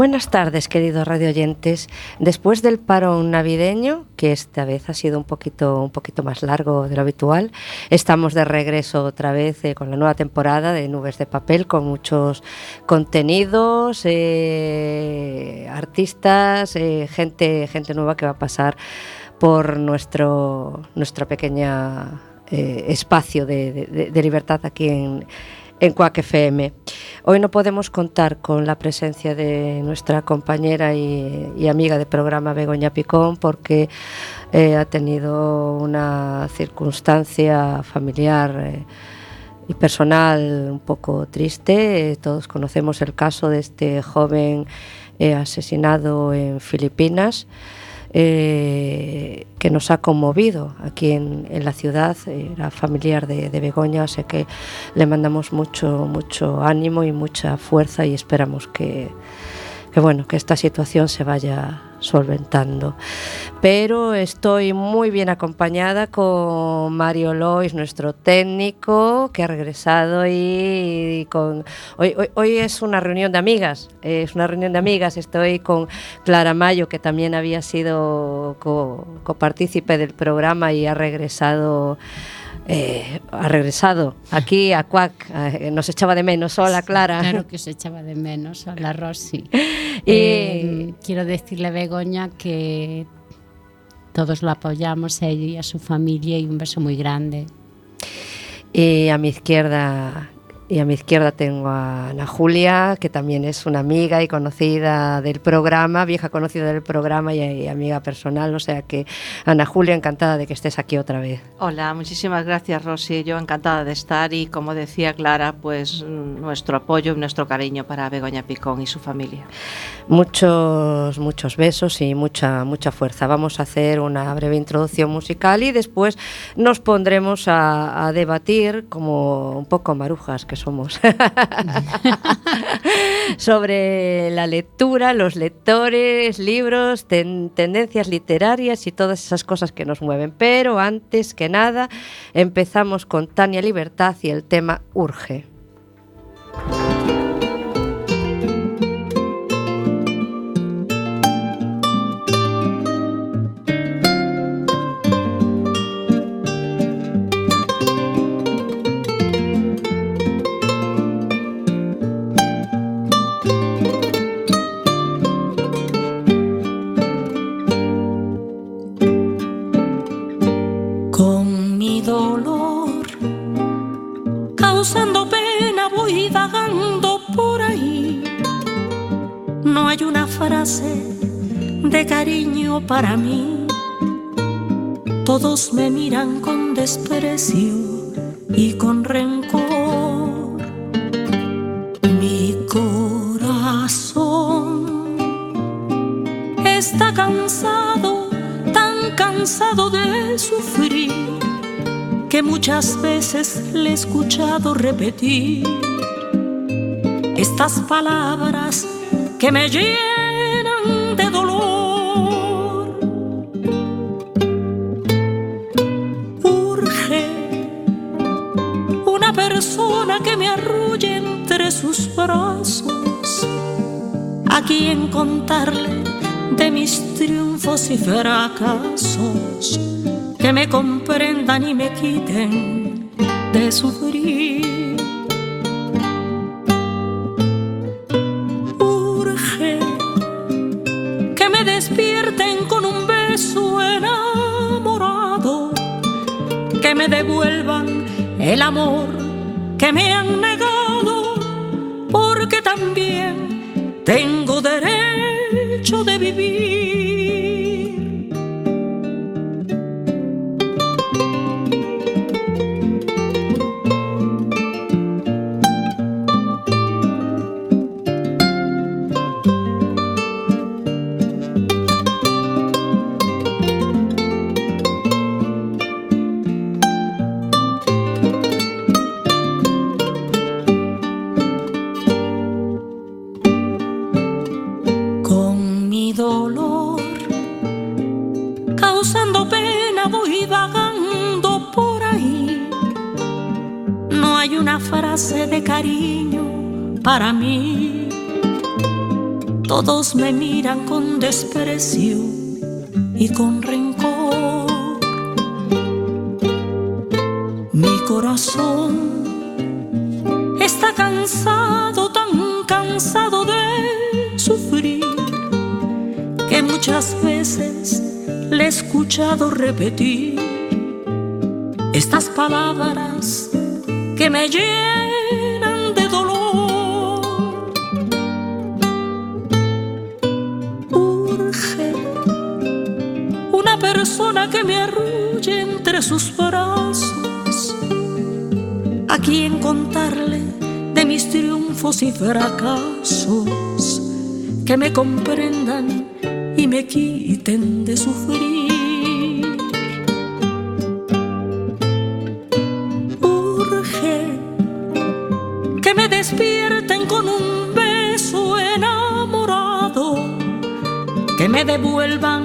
Buenas tardes, queridos radioyentes. Después del paro navideño, que esta vez ha sido un poquito, un poquito más largo de lo habitual, estamos de regreso otra vez eh, con la nueva temporada de Nubes de Papel, con muchos contenidos, eh, artistas, eh, gente, gente nueva que va a pasar por nuestro nuestra pequeña espacio de, de libertad aquí en en Cuac FM. Hoy no podemos contar con la presencia de nuestra compañera y, amiga de programa Begoña Picón porque eh, ha tenido una circunstancia familiar eh, y personal un poco triste. todos conocemos el caso de este joven eh, asesinado en Filipinas. Eh, que nos ha conmovido aquí en, la ciudad. Era familiar de, de, Begoña, sé que le mandamos mucho, mucho ánimo y mucha fuerza y esperamos que, que bueno, que esta situación se vaya solventando. Pero estoy muy bien acompañada con Mario Lois, nuestro técnico, que ha regresado y, con hoy, hoy, es una reunión de amigas, es una reunión de amigas. Estoy con Clara Mayo, que también había sido copartícipe del programa y ha regresado eh, ha regresado aquí a Cuac, eh, nos echaba de menos. Hola, Clara. Claro que se echaba de menos. Hola, Rosy. Eh, quiero decirle a Begoña que todos lo apoyamos a ella y a su familia y un beso muy grande. Y a mi izquierda y a mi izquierda tengo a Ana Julia, que también es una amiga y conocida del programa, vieja conocida del programa y, amiga personal. O sea que, Ana Julia, encantada de que estés aquí otra vez. Hola, muchísimas gracias, Rosy. Yo encantada de estar y, como decía Clara, pues nuestro apoyo y nuestro cariño para Begoña Picón y su familia. Muchos, muchos besos y mucha, mucha fuerza. Vamos a hacer una breve introducción musical y después nos pondremos a, a debatir como un poco marujas que somos, sobre la lectura, los lectores, libros, tendencias literarias y todas esas cosas que nos mueven. Pero antes que nada, empezamos con Tania Libertad y el tema Urge. Para mí. Todos me miran con desprecio y con rencor. Mi corazón está cansado, tan cansado de sufrir, que muchas veces le he escuchado repetir estas palabras que me llenan quien contarle de mis triunfos y fracasos, que me comprendan y me quiten de sufrir. Urge que me despierten con un beso enamorado, que me devuelvan el amor que me han negado, porque también tengo con desprecio y con rencor. Mi corazón está cansado, tan cansado de sufrir, que muchas veces le he escuchado repetir estas palabras que me llenan que me arrulle entre sus brazos, a quien contarle de mis triunfos y fracasos, que me comprendan y me quiten de sufrir. Urge que me despierten con un beso enamorado, que me devuelvan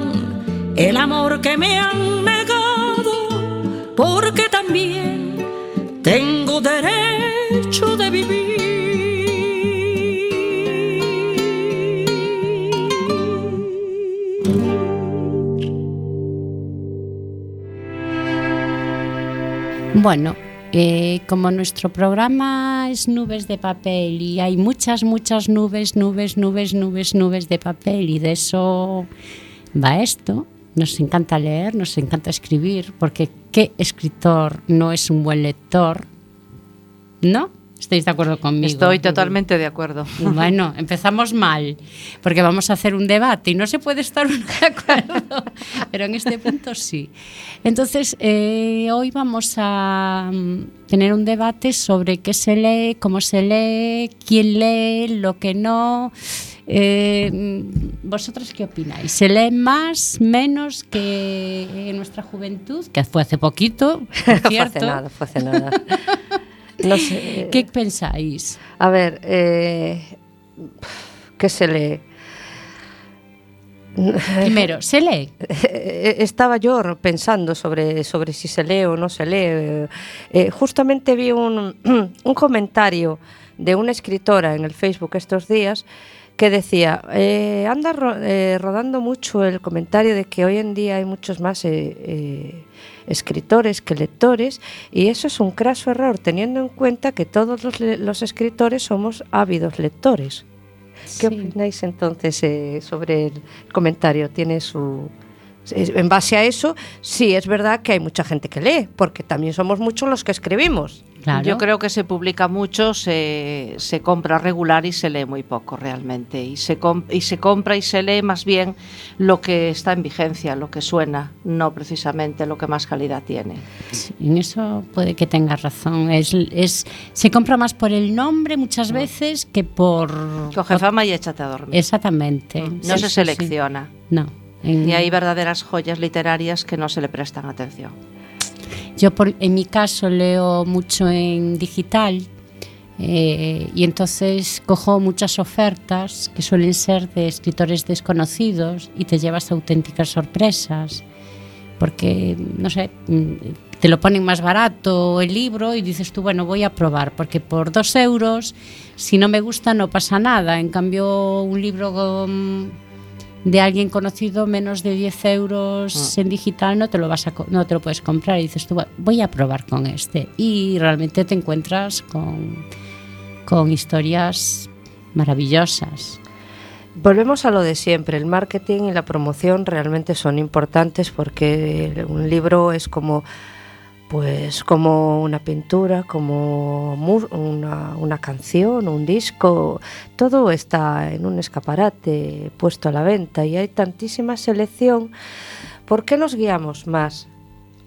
el amor que me han negado, porque también tengo derecho de vivir. Bueno, eh, como nuestro programa es nubes de papel y hay muchas, muchas nubes, nubes, nubes, nubes, nubes de papel y de eso va esto, Nos encanta leer, nos encanta escribir, porque ¿qué escritor no es un buen lector? ¿No? ¿Estáis de acuerdo conmigo? Estoy totalmente de acuerdo. Bueno, empezamos mal, porque vamos a hacer un debate y no se puede estar uno de acuerdo, pero en este punto sí. Entonces, eh, hoy vamos a mm, tener un debate sobre qué se lee, cómo se lee, quién lee, lo que no. Eh, ¿Vosotros qué opináis? ¿Se lee más, menos que en nuestra juventud? Que fue hace poquito, por fue cierto. hace nada, fue hace nada. No sé. ¿Qué pensáis? A ver, eh, ¿qué se lee? Primero, ¿se lee? Eh, Estaba yo pensando sobre, sobre si se lee o no se lee. Eh, justamente vi un, un comentario de una escritora en el Facebook estos días que decía, eh, anda ro- eh, rodando mucho el comentario de que hoy en día hay muchos más eh, eh, escritores que lectores y eso es un craso error teniendo en cuenta que todos los, los escritores somos ávidos lectores. ¿Qué Sí. opináis entonces eh, sobre el comentario? ¿Tiene su... En base a eso, sí es verdad que hay mucha gente que lee, porque también somos muchos los que escribimos. Claro. Yo creo que se publica mucho, se, se compra regular y se lee muy poco realmente. Y se, y se compra y se lee más bien lo que está en vigencia, lo que suena, no precisamente lo que más calidad tiene. Sí, en eso puede que tengas razón. Es, es, se compra más por el nombre muchas veces que por... Coge fama y échate a dormir. Exactamente. no Sí, se sí. selecciona. No. En- Y hay verdaderas joyas literarias que no se le prestan atención. Yo por- en mi caso leo mucho en digital eh, y entonces cojo muchas ofertas que suelen ser de escritores desconocidos y te llevas auténticas sorpresas porque, no sé, mm, te lo ponen más barato el libro y dices tú, bueno, voy a probar, porque por dos euros, si no me gusta, no pasa nada. En cambio, un libro mm, de alguien conocido, menos de 10 euros en digital, no te lo vas a no te lo puedes comprar. Y dices tú, "Bueno, voy a probar con este. Y realmente te encuentras con, con historias maravillosas. Volvemos a lo de siempre, el marketing y la promoción realmente son importantes porque un libro es como pues como una pintura, como una, una canción, un disco, todo está en un escaparate puesto a la venta y hay tantísima selección. ¿Por qué nos guiamos más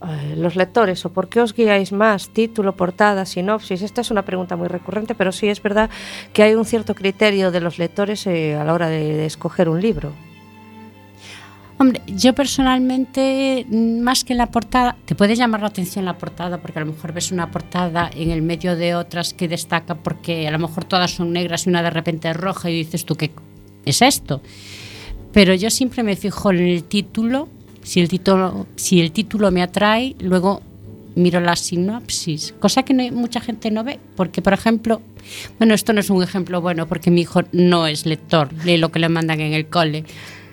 eh, los lectores o por qué os guiáis más título, portada, sinopsis? Esta es una pregunta muy recurrente, pero sí es verdad que hay un cierto criterio de los lectores eh, a la hora de escoger un libro. Hombre, yo personalmente, mm, más que la portada, te puede llamar la atención la portada, porque a lo mejor ves una portada en el medio de otras que destaca, porque a lo mejor todas son negras y una de repente es roja y dices tú, ¿qué es esto? Pero yo siempre me fijo en el título, si el título, si el título me atrae, luego miro la sinopsis, cosa que no, mucha gente no ve, porque por ejemplo, bueno, esto no es un ejemplo bueno porque mi hijo no es lector, lee lo que le mandan en el cole,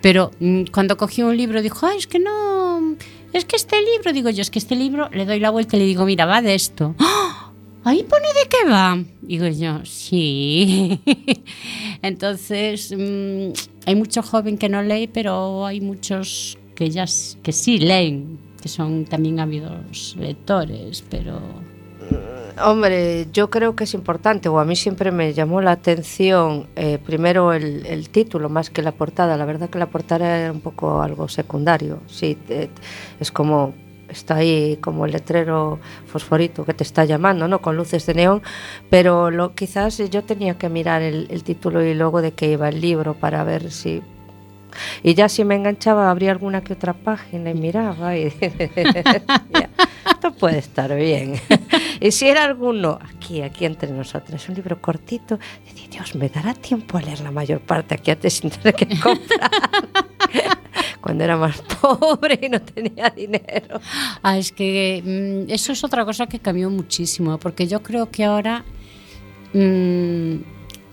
pero mm, cuando cogió un libro dijo, Ay, es que no, es que este libro, digo yo, es que este libro, le doy la vuelta y le digo, mira, va de esto. ¡Ah! Ahí pone de qué va. Digo yo, sí. Entonces, mmm, hay mucho joven que no lee, pero hay muchos que ya que sí leen, que son también ávidos lectores, pero Hombre, yo creo que es importante, o a mí siempre me llamó la atención eh, primero el, título más que la portada. La verdad que la portada era un poco algo secundario. Sí, es como está ahí como el letrero fosforito que te está llamando, ¿no? Con luces de neón, pero lo, quizás yo tenía que mirar el, el título y luego de qué iba el libro para ver si y ya si me enganchaba abría alguna que otra página y miraba y esto puede estar bien. y si era alguno, aquí, aquí entre nosotras, un libro cortito, decía, Dios, me dará tiempo a leer la mayor parte aquí antes sin tener que comprar. Cuando era más pobre y no tenía dinero. Ah, es que mmm, eso es otra cosa que cambió muchísimo, porque yo creo que ahora mmm,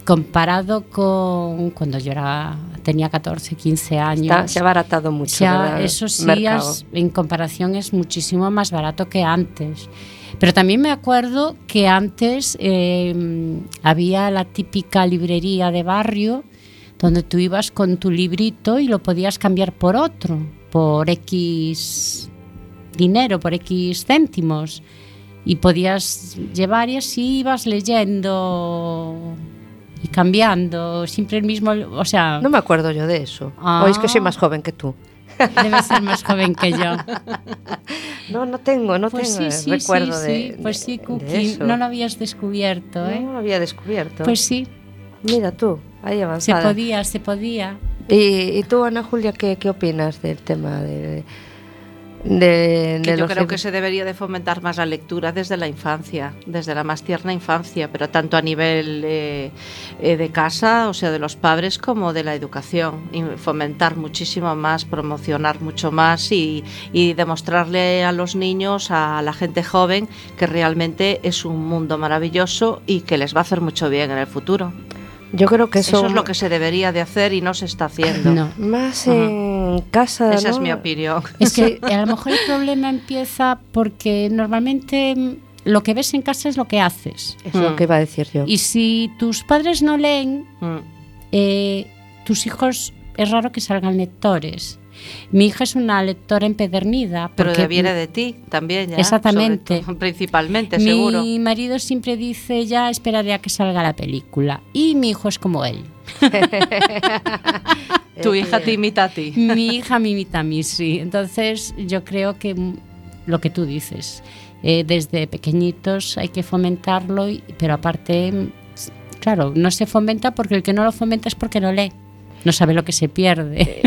comparado con cuando yo era tenía 14, 15 años. Está, se ha baratado mucho. Se ha, eso sí, es, en comparación es muchísimo más barato que antes. Pero también me acuerdo que antes eh, había la típica librería de barrio donde tú ibas con tu librito y lo podías cambiar por otro, por X dinero, por X céntimos. Y podías llevar y así ibas leyendo y cambiando, siempre el mismo, o sea... No me acuerdo yo de eso. Ah, o es que soy más joven que tú. Debe ser más joven que yo. No, no tengo, no pues tengo sí, sí, recuerdo sí, de. Pues sí, Cookie, no lo habías descubierto, ¿eh? No lo había descubierto. Pues sí. Mira tú, ahí Se avanzada. podía, se podía. ¿Y, y tú, Ana Julia, qué, qué opinas del tema de, de, de yo creo que se debería de fomentar más la lectura desde la infancia, desde la más tierna infancia, pero tanto a nivel eh, eh, de casa, o sea, de los padres, como de la educación. Y fomentar muchísimo más, promocionar mucho más y, y demostrarle a los niños, a la gente joven, que realmente es un mundo maravilloso y que les va a hacer mucho bien en el futuro. Yo creo que eso, Eso es lo que se debería de hacer y no se está haciendo. No. más en casa. Esa ¿no? es mi opinión. Es que a lo mejor el problema empieza porque normalmente lo que ves en casa es lo que haces. Es lo Mm. que iba a decir yo. Y si tus padres no leen, Mm. eh, tus hijos es raro que salgan lectores. Mi hija es una lectora empedernida. Pero porque viene de ti también, ya. Exactamente. todo, principalmente, mi seguro. marido siempre dice ya esperaré a que salga la película. Y mi hijo es como él. Tu hija te imita a ti. Mi hija me imita a mí, sí. Entonces yo creo que mm, lo que tú dices, eh, desde pequeñitos hay que fomentarlo, y- pero aparte, claro, no se fomenta porque el que no lo fomenta es porque no lee. No sabe lo que se pierde.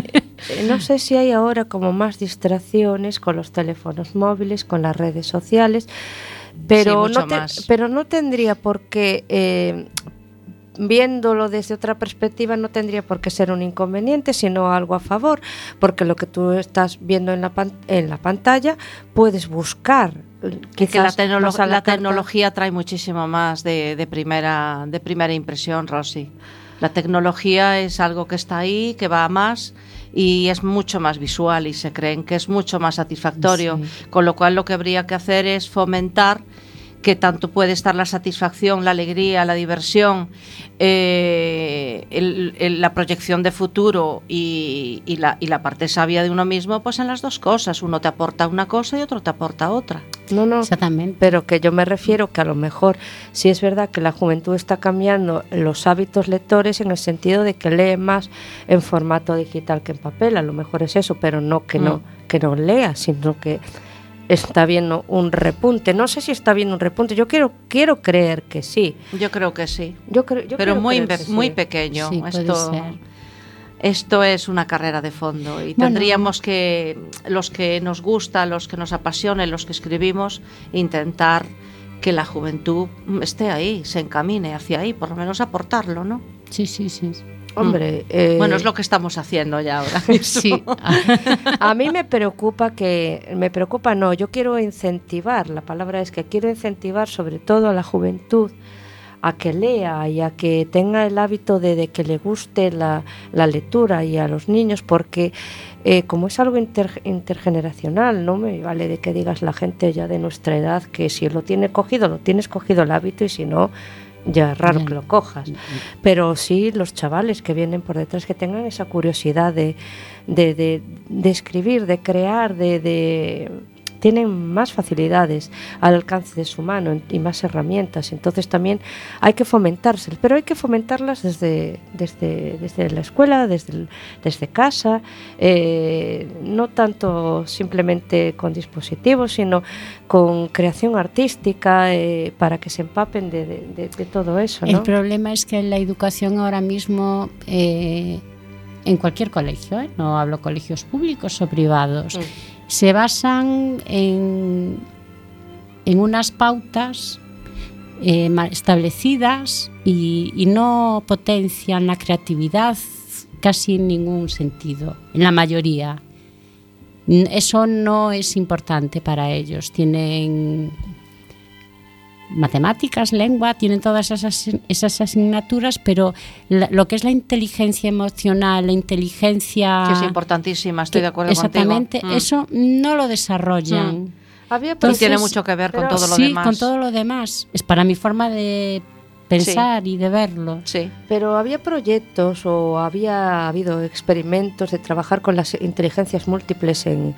Eh, No sé si hay ahora como más distracciones con los teléfonos móviles, con las redes sociales, pero, Sí, no, te- más. pero no tendría por qué, eh, viéndolo desde otra perspectiva, no tendría por qué ser un inconveniente, sino algo a favor, porque lo que tú estás viendo en la, pan- en la pantalla puedes buscar. eh, Que, la, quizás tecnolo- tecnología trae muchísimo más de, de primera, de primera impresión, Rosy. La tecnología es algo que está ahí, que va a más y es mucho más visual y se creen que es mucho más satisfactorio. Con lo cual lo que habría que hacer es fomentar que tanto puede estar la satisfacción, la alegría, la diversión, eh, el- el- la proyección de futuro y, y la, y la parte sabia de uno mismo, pues en las dos cosas. Uno te aporta una cosa y otro te aporta otra. No, no, Exactamente. pero que yo me refiero que a lo mejor sí es verdad que la juventud está cambiando los hábitos lectores en el sentido de que lee más en formato digital que en papel, a lo mejor es eso, pero no que no Mm. que no lea, sino que está viendo un repunte. No sé si está viendo un repunte. Yo quiero quiero creer que sí. Yo creo que sí. Yo creo, yo pero muy, que muy sí. pequeño. Sí, esto, esto es una carrera de fondo y Bueno. tendríamos que, los que nos gusta, los que nos apasionen, los que escribimos, intentar que la juventud esté ahí, se encamine hacia ahí, por lo menos aportarlo, ¿no? Sí, sí, sí. Hombre, eh, Bueno, es lo que estamos haciendo ya ahora mismo. Sí, a mí me preocupa que, me preocupa no, yo quiero incentivar, la palabra es que quiero incentivar sobre todo a la juventud a que lea y a que tenga el hábito de, de que le guste la, la lectura y a los niños, porque eh, como es algo inter- intergeneracional, no me vale de que digas la gente ya de nuestra edad que si lo tiene cogido, lo tienes cogido el hábito y si no, ya raro que lo cojas. Pero sí los chavales que vienen por detrás que tengan esa curiosidad de, de, de- de escribir, de crear, de- tienen más facilidades al alcance de su mano y más herramientas. Entonces también hay que fomentárselas, pero hay que fomentarlas desde, desde, desde la escuela, desde, el- desde casa, eh, no tanto simplemente con dispositivos, sino con creación artística eh, para que se empapen de, de- de- de todo eso. El problema es que la educación ahora mismo, eh, en cualquier colegio, ¿eh? no hablo colegios públicos o privados, Mm. se basan en, en unas pautas eh, establecidas y, y, no potencian la creatividad casi en ningún sentido, en la mayoría. Eso no es importante para ellos. Tienen matemáticas, lengua, tienen todas esas, esas asignaturas, pero la- lo que es la inteligencia emocional, la inteligencia... Que es importantísima, estoy de acuerdo Exactamente, contigo. Mm. eso no lo desarrollan. Había Y Entonces, tiene mucho que ver con todo lo sí, demás. con todo lo demás. Es para mi forma de pensar y de verlo. Sí. Pero había proyectos o había habido experimentos de trabajar con las inteligencias múltiples en,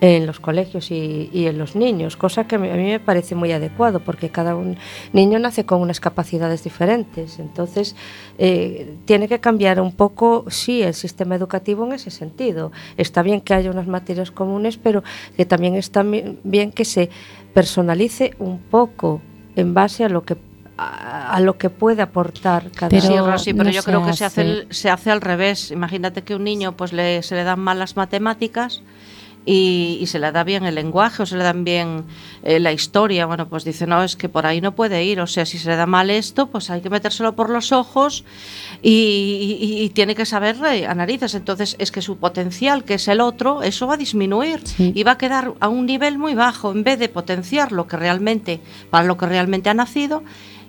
en los colegios y, y en los niños, cosa que a mí me parece muy adecuado porque cada un niño nace con unas capacidades diferentes. Entonces, eh, tiene que cambiar un poco, sí, el sistema educativo en ese sentido. Está bien que haya unas materias comunes, pero que también está bien que se personalice un poco en base a lo que a, a lo que puede aportar cada Pero sí, Rosy, pero no yo creo que se hace, se hace al revés. Imagínate que un niño pues le, se le dan mal las matemáticas y, y se le da bien el lenguaje o se le dan bien eh, la historia. Bueno, pues dice, no, es que por ahí no puede ir. O sea, si se le da mal esto, pues hay que metérselo por los ojos y, y- y tiene que saber a narices. Entonces es que su potencial, que es el otro, eso va a disminuir Sí. y va a quedar a un nivel muy bajo. En vez de potenciar lo que realmente, para lo que realmente ha nacido,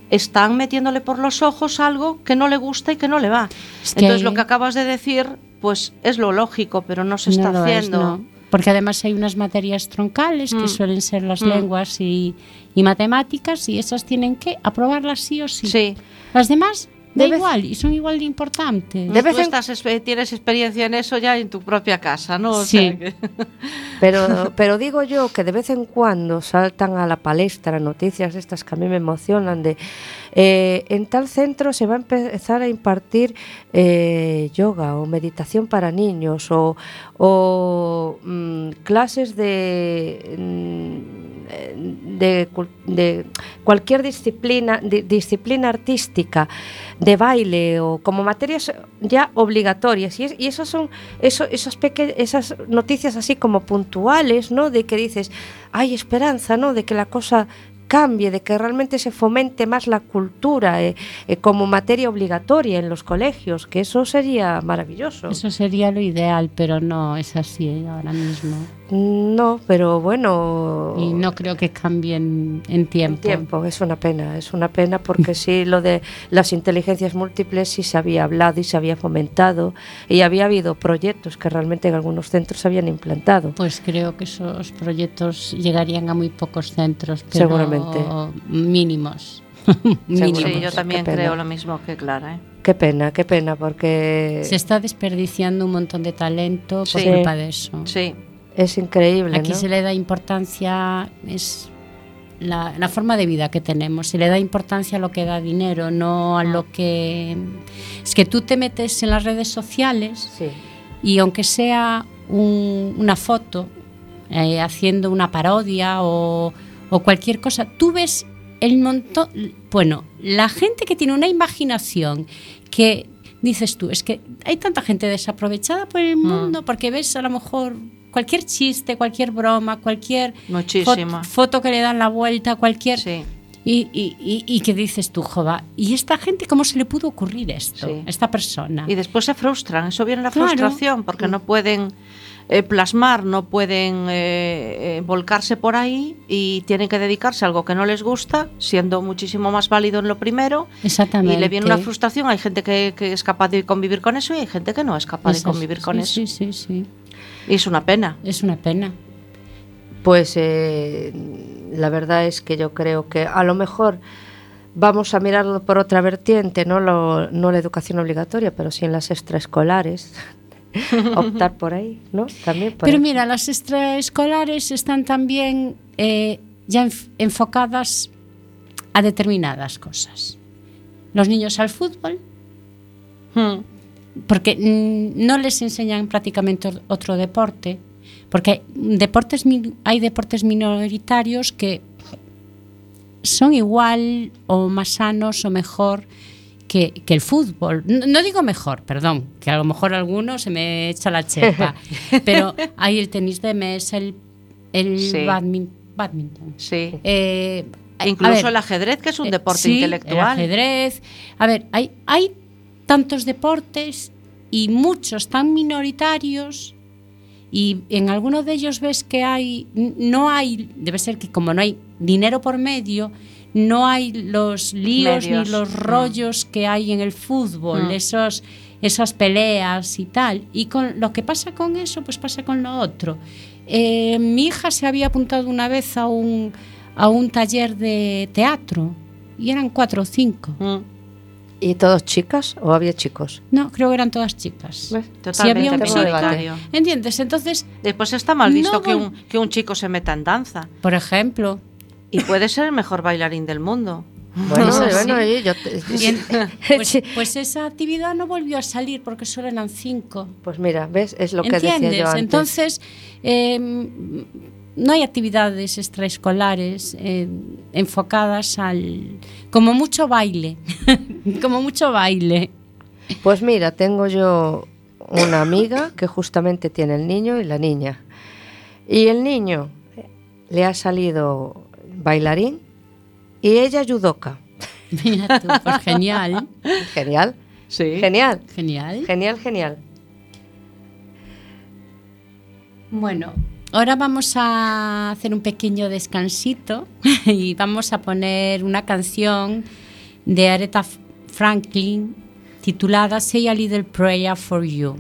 están metiéndole por los ojos algo que no le gusta y que no le va. Es que Entonces lo que acabas de decir, pues es lo lógico, pero no se No está es, haciendo. no. Porque además hay unas materias troncales que Mm. suelen ser las Mm. lenguas y, y matemáticas y esas tienen que aprobarlas sí o sí. Sí. Las demás da De vez- igual y son igual de importantes. De vez Tú en- estás tienes experiencia en eso ya en tu propia casa, ¿no? O Sí. sea que- Pero, pero digo yo que de vez en cuando saltan a la palestra noticias estas que a mí me emocionan de eh, en tal centro se va a empezar a impartir eh, yoga o meditación para niños o, o, mm, clases de, mm, de, de cualquier disciplina, di- disciplina artística, de baile o como materias ya obligatorias. Y, es- y son eso, esas, noticias así como puntuales, ¿no? De que dices, hay esperanza, ¿no? De que la cosa cambie, de que realmente se fomente más la cultura eh, eh, como materia obligatoria en los colegios, que eso sería maravilloso. Eso sería lo ideal, pero no es así ahora mismo. No, pero bueno. Y no creo que cambien en En tiempo. tiempo, es una pena, es una pena porque sí, lo de las inteligencias múltiples sí se había hablado y se había fomentado y había habido proyectos que realmente en algunos centros se habían implantado. Pues creo que esos proyectos llegarían a muy pocos centros, pero Seguramente. mínimos. Sí, mínimos. yo también Qué pena. creo lo mismo que Clara. ¿eh? Qué pena, qué pena, porque Se está desperdiciando un montón de talento por Sí. culpa de eso. Sí, es increíble. Aquí ¿no? se le da importancia, es la, la forma de vida que tenemos, se le da importancia a lo que da dinero, no a lo que... Es que tú te metes en las redes sociales Sí. y aunque sea un- una foto eh, haciendo una parodia o, o cualquier cosa, tú ves el montón, bueno, la gente que tiene una imaginación que dices tú, es que hay tanta gente desaprovechada por el mundo porque ves a lo mejor cualquier chiste, cualquier broma, cualquier fo- foto que le dan la vuelta, cualquier... Sí. Y, y- y- y que dices tú, jova, ¿y esta gente cómo se le pudo ocurrir esto? Sí. Esta persona. Y después se frustran, eso viene la Claro. frustración, porque no pueden eh, plasmar, no pueden eh, eh, volcarse por ahí y tienen que dedicarse a algo que no les gusta, siendo muchísimo más válido en lo primero. Exactamente. Y le viene una frustración, hay gente que, que es capaz de convivir con eso y hay gente que no es capaz de convivir con sí, eso. Sí, sí, sí. Y es una pena. Es una pena. Pues eh, la verdad es que yo creo que a lo mejor vamos a mirarlo por otra vertiente, no, lo- no la educación obligatoria, pero sí en las extraescolares. Optar por ahí, ¿no? También por Pero ahí. mira, las extraescolares están también eh, ya enf- enfocadas a determinadas cosas. Los niños al fútbol, Hmm. Porque no les enseñan prácticamente otro deporte, porque deportes hay deportes minoritarios que son igual o más sanos o mejor que, que el fútbol. No, no digo mejor, perdón, que a lo mejor alguno se me echa la chepa, pero hay el tenis de mesa, el, el Sí. badmin- badminton. Sí. Eh, Incluso ver, el ajedrez, que es un eh, deporte sí, intelectual. El ajedrez. A ver, hay, hay tantos deportes y muchos tan minoritarios y en algunos de ellos ves que hay, no hay, debe ser que como no hay dinero por medio, no hay los líos Medios. ni los Mm. rollos que hay en el fútbol, Mm. esos, esas peleas y tal. Y con lo que pasa con eso, pues pasa con lo otro. Eh, mi hija se había apuntado una vez a un, a un taller de teatro y eran cuatro o cinco. Hmm. ¿Y todos chicas o había chicos? No, creo que eran todas chicas. ¿Ves? Totalmente había un chico-. ¿Entiendes? Entonces, Después está mal visto No que, un, que un chico se meta en danza. por ejemplo, Y puede ser el mejor bailarín del mundo. Bueno, bueno, sí. y yo te- y en- pues, pues esa actividad no volvió a salir porque solo eran cinco. Pues mira, ¿ves? Es lo que ¿Entiendes? decía yo antes. Entonces, eh, no hay actividades extraescolares eh, enfocadas al... como mucho baile, como mucho baile. Pues mira, tengo yo una amiga que justamente tiene el niño y la niña. Y el niño le ha salido bailarín y ella judoka. Mira tú, pues genial, Genial, Sí. genial, genial. genial, genial. Bueno, ahora vamos a hacer un pequeño descansito y vamos a poner una canción de Aretha Franklin titulada Say a Little Prayer for You.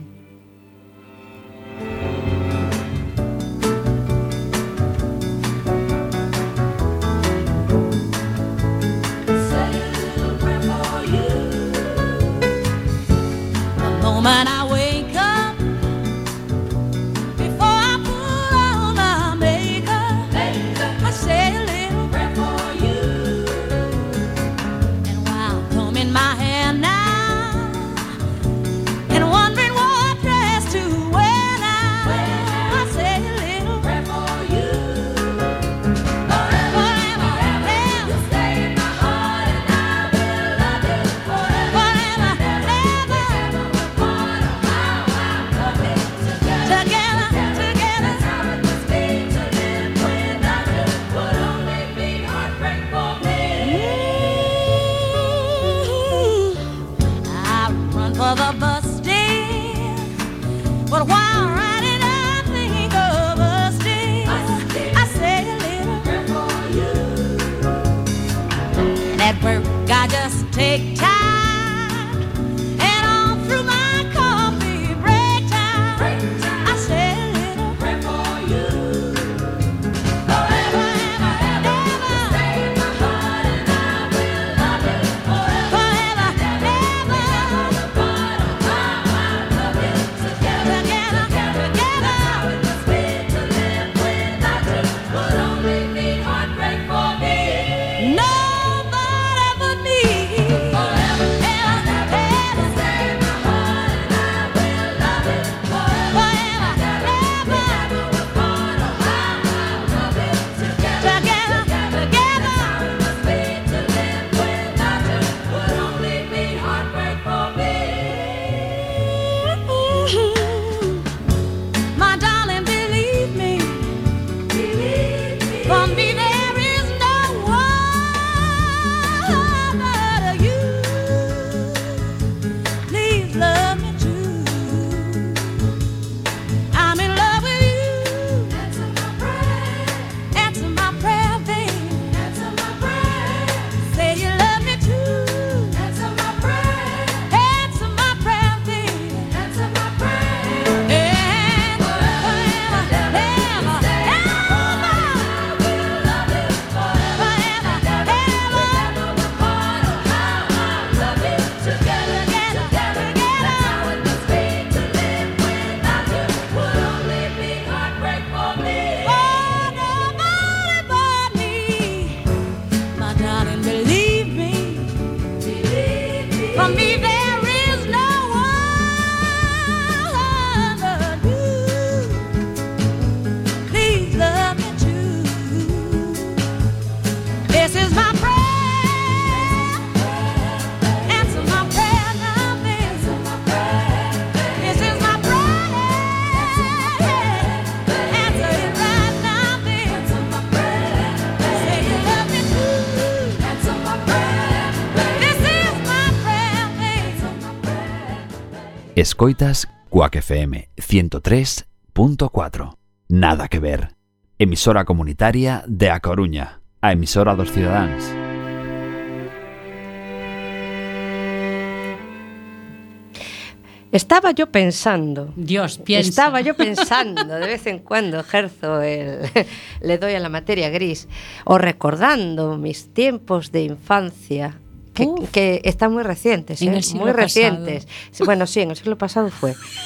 Escoitas Cuac FM 103.4. Nada que ver. Emisora comunitaria de A Coruña, a emisora dos cidadáns. Estaba yo pensando. Dios, piensa. Estaba yo pensando, de vez en cuando ejerzo el. le doy a la materia gris, o recordando mis tiempos de infancia. Que, Uf. que están muy recientes, En ¿eh? muy pasado. recientes. Bueno, sí, en el siglo pasado fue.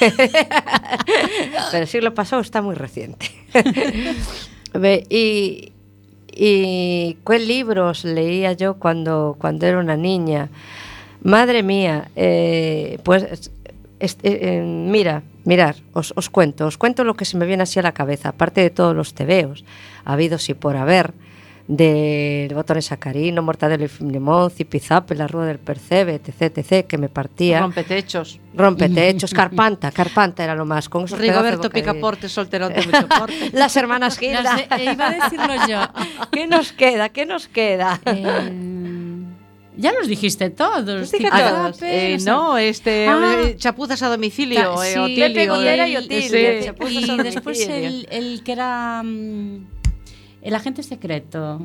Pero el siglo pasado está muy reciente. Y, y qué libros leía yo cuando, cuando era una niña. Madre mía, eh, pues es- eh, eh, mira, mirar, os, os cuento, os cuento lo que se me viene así a la cabeza, aparte de todos los tebeos, habidos y por haber, de botones sacarino, mortadelo y limón, zipizape, la rueda del percebe, etc, etc, que me partía. Rompetechos. Rompetechos, Carpanta, Carpanta era lo más, con esos de Rigoberto. Picaporte, solterote, mucho porte. Las hermanas Gilda. Las de- eh, iba a decirlo yo. ¿Qué nos queda? ¿Qué nos queda? Eh, ya los dijiste todos. Dije. Eh, no, este, Ah. chapuzas a domicilio, Ta- eh, sí, Otilio, Pepe Gotera y Otilio, sí. chapuzas a Y después el que era mm, el agente secreto.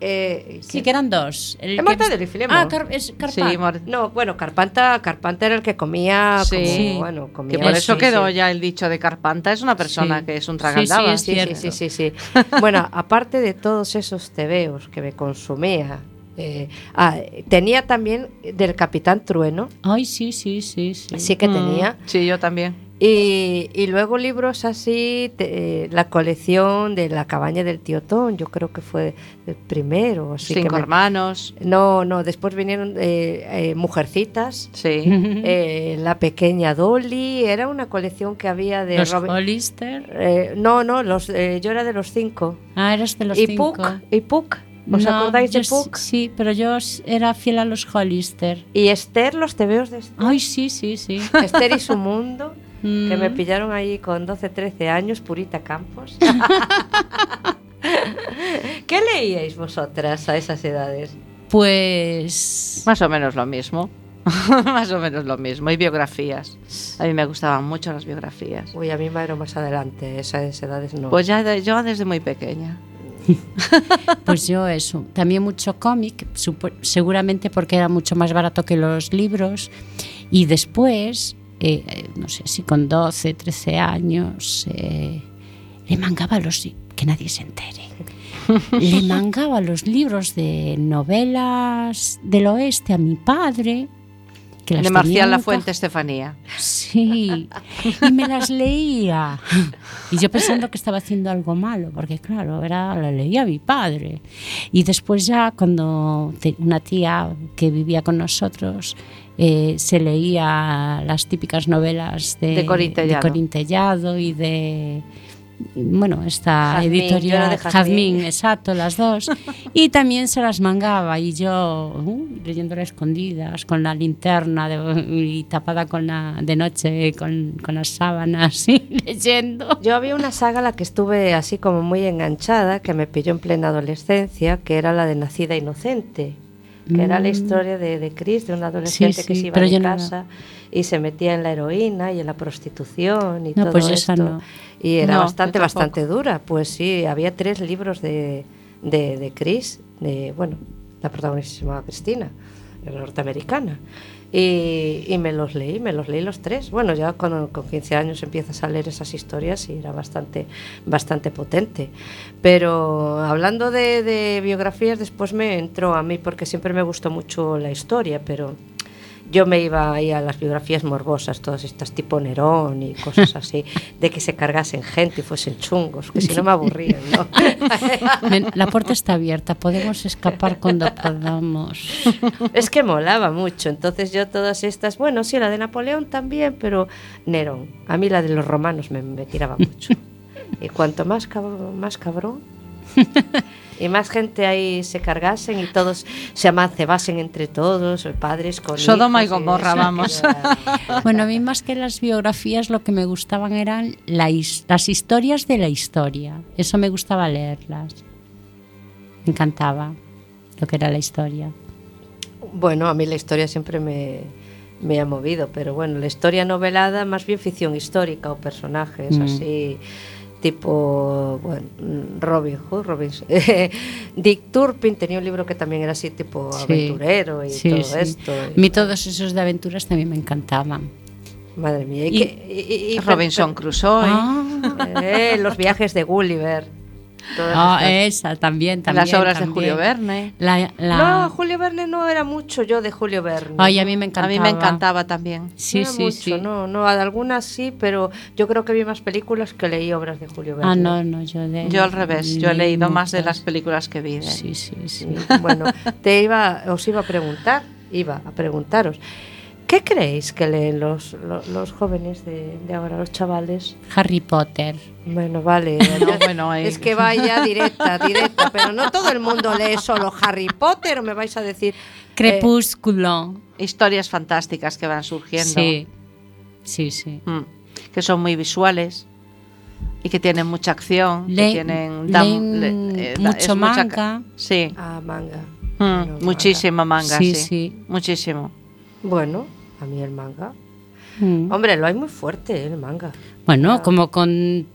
Eh, Sí, que eran dos. El Es Mortadelo y Filemón. Ah, Car- es Carpa. Sí, No, bueno, Carpanta, Carpanta era el que comía Sí. como, bueno, comía Que por eso sí, quedó ya el dicho de Carpanta, es una persona que es un tragaldaba. es Sí, sí, sí, sí. Bueno, aparte de todos esos tebeos que me consumía, eh, ah, tenía también del Capitán Trueno, Ay, sí, sí, sí, sí. sí que Mm, tenía. Sí, yo también. Y, y luego libros así, te- eh, la colección de La cabaña del tío Tom, yo creo que fue el primero. Así Cinco que me- hermanos. No, no, después vinieron eh, eh, Mujercitas, Sí. eh, La pequeña Dolly, era una colección que había de Los Robin- Hollister. eh, no, no, los, eh, yo era de los cinco. Ah, eras de los y cinco. Puck, y Puck, ¿os No, acordáis de Puck? Sí, pero yo era fiel a los Hollister. Y Esther, los tebeos de Esther, Ay, sí, sí, sí. Esther y su mundo, que me Mm. pillaron ahí con 12, 13 años, Purita Campos. ¿Qué leíais vosotras a esas edades? Pues. Más o menos lo mismo. más o menos lo mismo. Y biografías. A mí me gustaban mucho las biografías. Uy, a mí me más adelante, esas edades no. Pues ya de- yo desde muy pequeña. Pues yo eso, también mucho cómic, seguramente porque era mucho más barato que los libros. Y después, eh, no sé si con 12, 13 años, eh, le mangaba los... que nadie se entere. le mangaba los libros de novelas del oeste a mi padre. Que las De Marcial La Fuente Estefanía. Sí, y me las leía. Y yo pensando que estaba haciendo algo malo, porque claro, era, la leía mi padre. Y después ya cuando una tía que vivía con nosotros eh, se leía las típicas novelas de, De Corín Tellado. de Corín Tellado y de... Bueno, esta Jazmín, editorial de Jazmín. Jazmín. exacto, las dos. Y también se las mangaba y yo uh, leyéndola escondidas, con la linterna de- y tapada con la, de noche con, con las sábanas y leyendo. Yo había una saga a la que estuve así como muy enganchada, que me pilló en plena adolescencia, que era la de Nacida Inocente, que era la Mm. historia de, de Chris, de un adolescente que sí, se iba de no- casa y se metía en la heroína y en la prostitución y No, todo pues esto. no. Y era bastante, bastante dura. Pues sí, había tres libros de, de, de Chris, de, bueno, la protagonista se llamaba Cristina, era norteamericana. Y, me los leí, me los leí los tres. Bueno, ya cuando con 15 años empiezas a leer esas historias y era bastante, bastante potente. Pero hablando de, de biografías, después me entró a mí, porque siempre me gustó mucho la historia, pero yo me iba ahí a las biografías morbosas, todas estas tipo Nerón y cosas así, de que se cargasen gente y fuesen chungos, que si no me aburrían, ¿no? La puerta está abierta, podemos escapar cuando podamos. es que molaba mucho, entonces yo todas estas, bueno, sí, la de Napoleón también, pero Nerón, a mí la de los romanos me, me tiraba mucho. Y cuanto más, cab- más cabrón, y más gente ahí se cargasen y todos se amancebasen entre todos, padres con Sodoma y Gomorra, vamos. era- Bueno, a mí más que las biografías lo que me gustaban eran la his- las historias de la historia. Eso me gustaba leerlas. Me encantaba lo que era la historia. Bueno, a mí la historia siempre me, me ha movido, pero bueno, la historia novelada, más bien ficción histórica o personajes Mm. así, tipo, bueno, Robin Hood, Robin, Dick Turpin tenía un libro que también era así, tipo Sí. aventurero y Sí, todo sí. esto. y- A mí todos esos de aventuras también me encantaban. Madre mía, y, Y- que- y- y- y- Robinson Crusoe. Ah, Eh, los viajes de Gulliver. Ah, esa también, también. las obras de. Julio Verne. La, la- No, Julio Verne no era mucho yo de Julio Verne. Ay, a mí me A encantaba. mí me encantaba también. Sí, no sí, mucho, sí. No, no, algunas sí, pero yo creo que vi más películas que leí obras de Julio Verne. Ah, no, no, yo de Yo al revés, yo he leí leído más de las películas que vi. de sí, sí. Sí, Bueno, te iba, os iba a preguntar, iba a preguntaros, ¿qué creéis que leen los, los, los jóvenes de, de ahora, los chavales? Harry Potter. Bueno, vale. No, bueno, Es que vaya directa, directa, pero no todo el mundo lee solo Harry Potter, o me vais a decir... eh, Crepúsculo. Historias fantásticas que van surgiendo. sí. Sí, sí. Mm, que son muy visuales y que tienen mucha acción. que Leen- tienen, dan- leen le- eh, da- mucho mucha manga. ca- Sí. ah, manga. Mm, Bueno, muchísima manga, Sí, sí. sí. Muchísimo. Bueno, a mí el manga. Mm. Hombre, lo hay muy fuerte, ¿eh, el manga. Bueno, como con,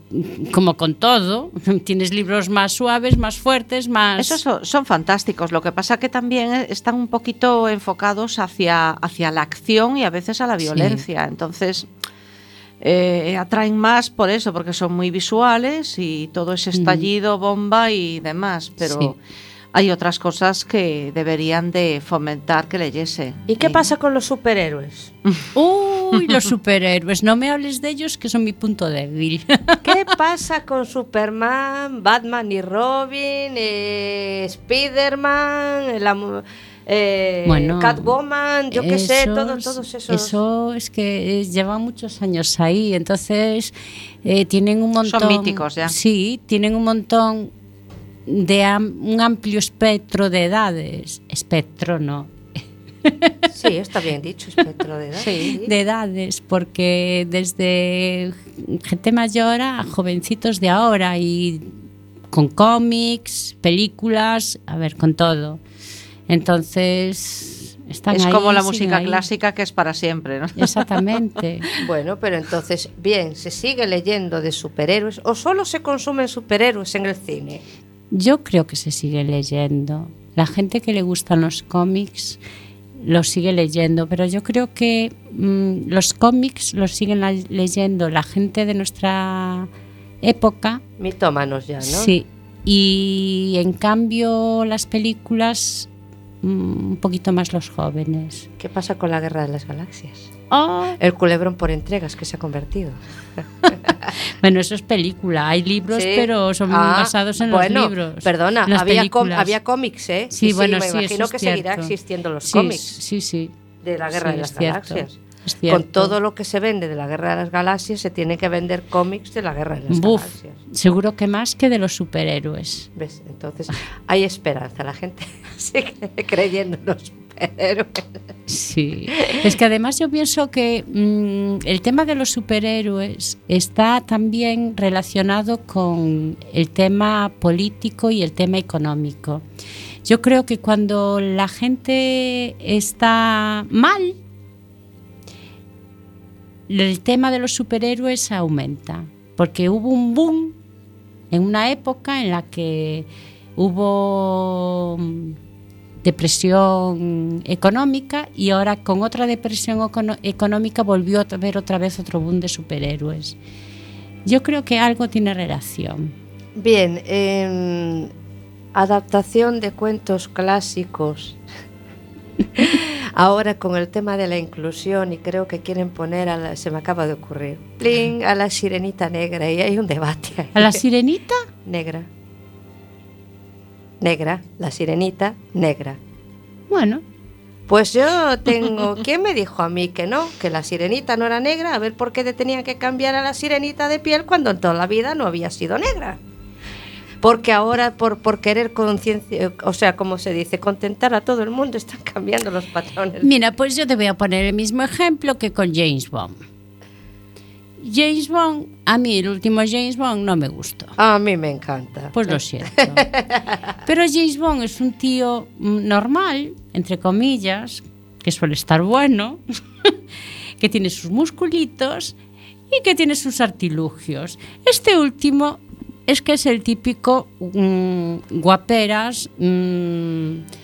como con todo, tienes libros más suaves, más fuertes, más... Esos son, son fantásticos. Lo que pasa que también están un poquito enfocados hacia, hacia la acción y a veces a la Sí. violencia. Entonces, eh, atraen más por eso, porque son muy visuales y todo ese estallido, bomba y demás. Pero Sí. Hay otras cosas que deberían de fomentar que leyese. ¿Y qué pasa con los superhéroes? Uy, los superhéroes, no me hables de ellos que son mi punto débil. ¿Qué pasa con Superman, Batman y Robin, eh, Spiderman, la eh, Bueno, Catwoman, yo qué sé, todo- todos esos. Eso es que eh, llevan muchos años ahí, entonces eh, tienen un Son montón. míticos ya. Sí, tienen un montón de am- un amplio espectro de edades. Espectro, no. Sí, está bien dicho, espectro de edad. Sí. De edades, porque desde gente mayor a jovencitos de ahora y con cómics, películas, a ver, con todo. Entonces, están es ahí, como la música ahí. clásica que es para siempre. ¿no? Exactamente. Bueno, pero entonces, bien, ¿se sigue leyendo de superhéroes o solo se consumen superhéroes en el cine? Yo creo que se sigue leyendo. La gente que le gustan los cómics los sigue leyendo, pero yo creo que mm, los cómics los siguen la- leyendo la gente de nuestra época, Mitómanos ya, ¿no? sí, y en cambio las películas mm, un poquito más los jóvenes. ¿Qué pasa con la Guerra de las Galaxias? Oh, El culebrón por entregas que se ha convertido. bueno, eso es película. Hay libros, Sí. pero son Ah, basados en bueno, los libros. Perdona, las había, cómics, ¿eh? Sí, bueno, me sí, imagino eso que es seguirá cierto. existiendo los cómics Sí, sí. de la Guerra de las cierto, Galaxias. cierto. Con todo lo que se vende de la Guerra de las Galaxias, se tiene que vender cómics de la Guerra de las Buf, Galaxias. seguro que más que de los superhéroes. ¿Ves? Entonces, hay esperanza. La gente sigue los Sí. Es que además yo pienso que mm, el tema de los superhéroes está también relacionado con el tema político y el tema económico. Yo creo que cuando la gente está mal, el tema de los superhéroes aumenta, porque hubo un boom en una época en la que hubo mm, depresión económica y ahora con otra depresión económica volvió a haber otra vez otro boom de superhéroes. Yo creo que algo tiene relación. Bien, en adaptación de cuentos clásicos Ahora con el tema de la inclusión y creo que quieren poner a la, se me acaba de ocurrir, pling, a la sirenita negra y hay un debate ahí. ¿A la sirenita? negra. Negra, la sirenita negra. Bueno, Pues yo tengo, ¿quién me dijo a mí que no? Que la sirenita no era negra, a ver por qué te tenían que cambiar a la sirenita de piel cuando en toda la vida no había sido negra. Porque ahora por, por querer conciencia, o sea, como se dice, contentar a todo el mundo, están cambiando los patrones. mira, pues yo te voy a poner el mismo ejemplo que con James Bond. James Bond, a mí el último James Bond no me gustó. A mí me encanta. Pues lo siento. Pero James Bond es un tío normal, entre comillas, que suele estar bueno, que tiene sus musculitos y que tiene sus artilugios. Este último es que es el típico mm, guaperas... mm,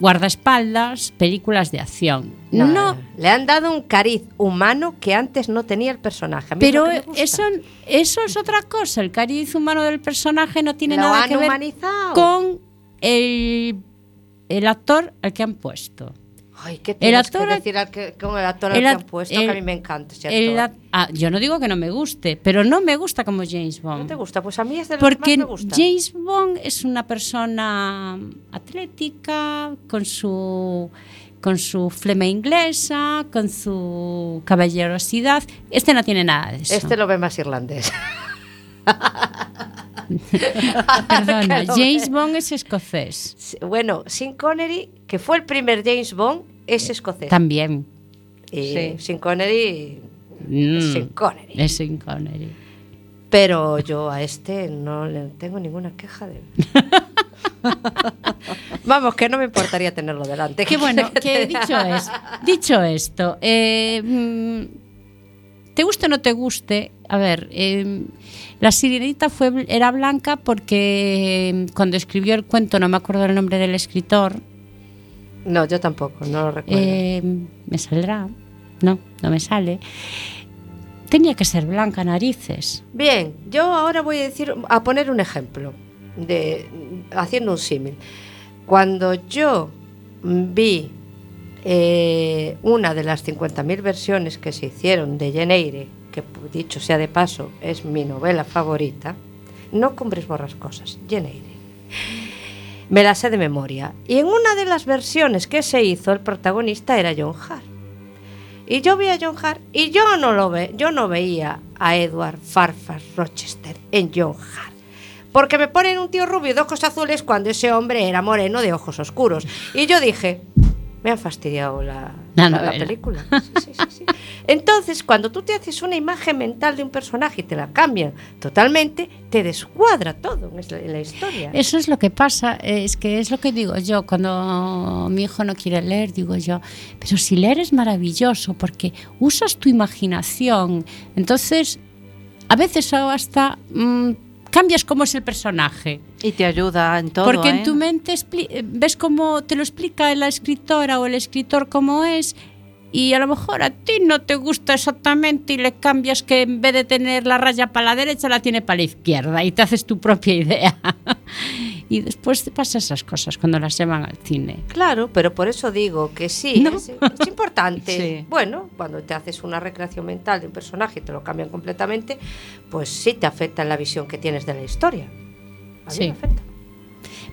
guardaespaldas, películas de acción. No, No, le han dado un cariz humano que antes no tenía el personaje. Pero eso, eso es otra cosa. El cariz humano del personaje no tiene Lo nada que ver humanizado. con el, el actor al que han puesto. Ay, ¿qué tienes actor- que decir al que, con el actor al el que han puesto? que el- a mí me encanta ese El actor. act- ah, yo no digo que no me guste, pero no me gusta como James Bond. ¿No te gusta? Pues a mí es de los Porque que más me gusta. James Bond es una persona atlética, con su con su flema inglesa, con su caballerosidad. Este no tiene nada de eso. Este lo ve más irlandés. Perdona, lo James. Bond es escocés. Bueno, Sin Connery, que fue el primer James Bond, es escocés. También. Y Sí. Sin Connery Mm, es Sin Connery. es Sean Connery. Pero yo a este no le tengo ninguna queja de Vamos, que no me importaría tenerlo delante. Que bueno, ¿Qué que dicho, es, dicho esto, eh, mm, te guste o no te guste, a ver, eh, la sirenita fue, era blanca porque eh, cuando escribió el cuento, no me acuerdo el nombre del escritor, No, yo tampoco, no lo recuerdo. eh, me saldrá, no, no me sale, tenía que ser blanca narices. Bien, yo ahora voy a decir, a poner un ejemplo, de, haciendo un símil. Cuando yo vi eh, una de las 50.000 versiones que se hicieron de Jane Eyre, que dicho sea de paso es mi novela favorita, no cumbres borrascosas, Jane Eyre. Me la sé de memoria. Y en una de las versiones que se hizo, el protagonista era John Hart. Y yo vi a John Hart y yo no lo ve, yo no veía a Edward Farfar Rochester en John Hart. Porque me ponen un tío rubio de ojos azules cuando ese hombre era moreno de ojos oscuros. Y yo dije, me han fastidiado la, La película. Sí, sí, sí, sí. Entonces, cuando tú te haces una imagen mental de un personaje y te la cambian totalmente, te descuadra todo en la- historia. Eso es lo que pasa, es que es lo que digo yo, cuando mi hijo no quiere leer, digo yo, pero si leer es maravilloso porque usas tu imaginación, entonces a veces hasta mm, cambias cómo es el personaje. Y te ayuda en todo. Porque ¿eh? en tu mente ves cómo te lo explica la escritora o el escritor cómo es y a lo mejor a ti no te gusta exactamente y le cambias que en vez de tener la raya para la derecha la tiene para la izquierda y te haces tu propia idea. y después te pasa esas cosas cuando las llevan al cine. Claro, pero por eso digo que sí, ¿No? es, es importante. Sí. Bueno, cuando te haces una recreación mental de un personaje y te lo cambian completamente, pues sí te afecta en la visión que tienes de la historia. A mí Sí. me afecta.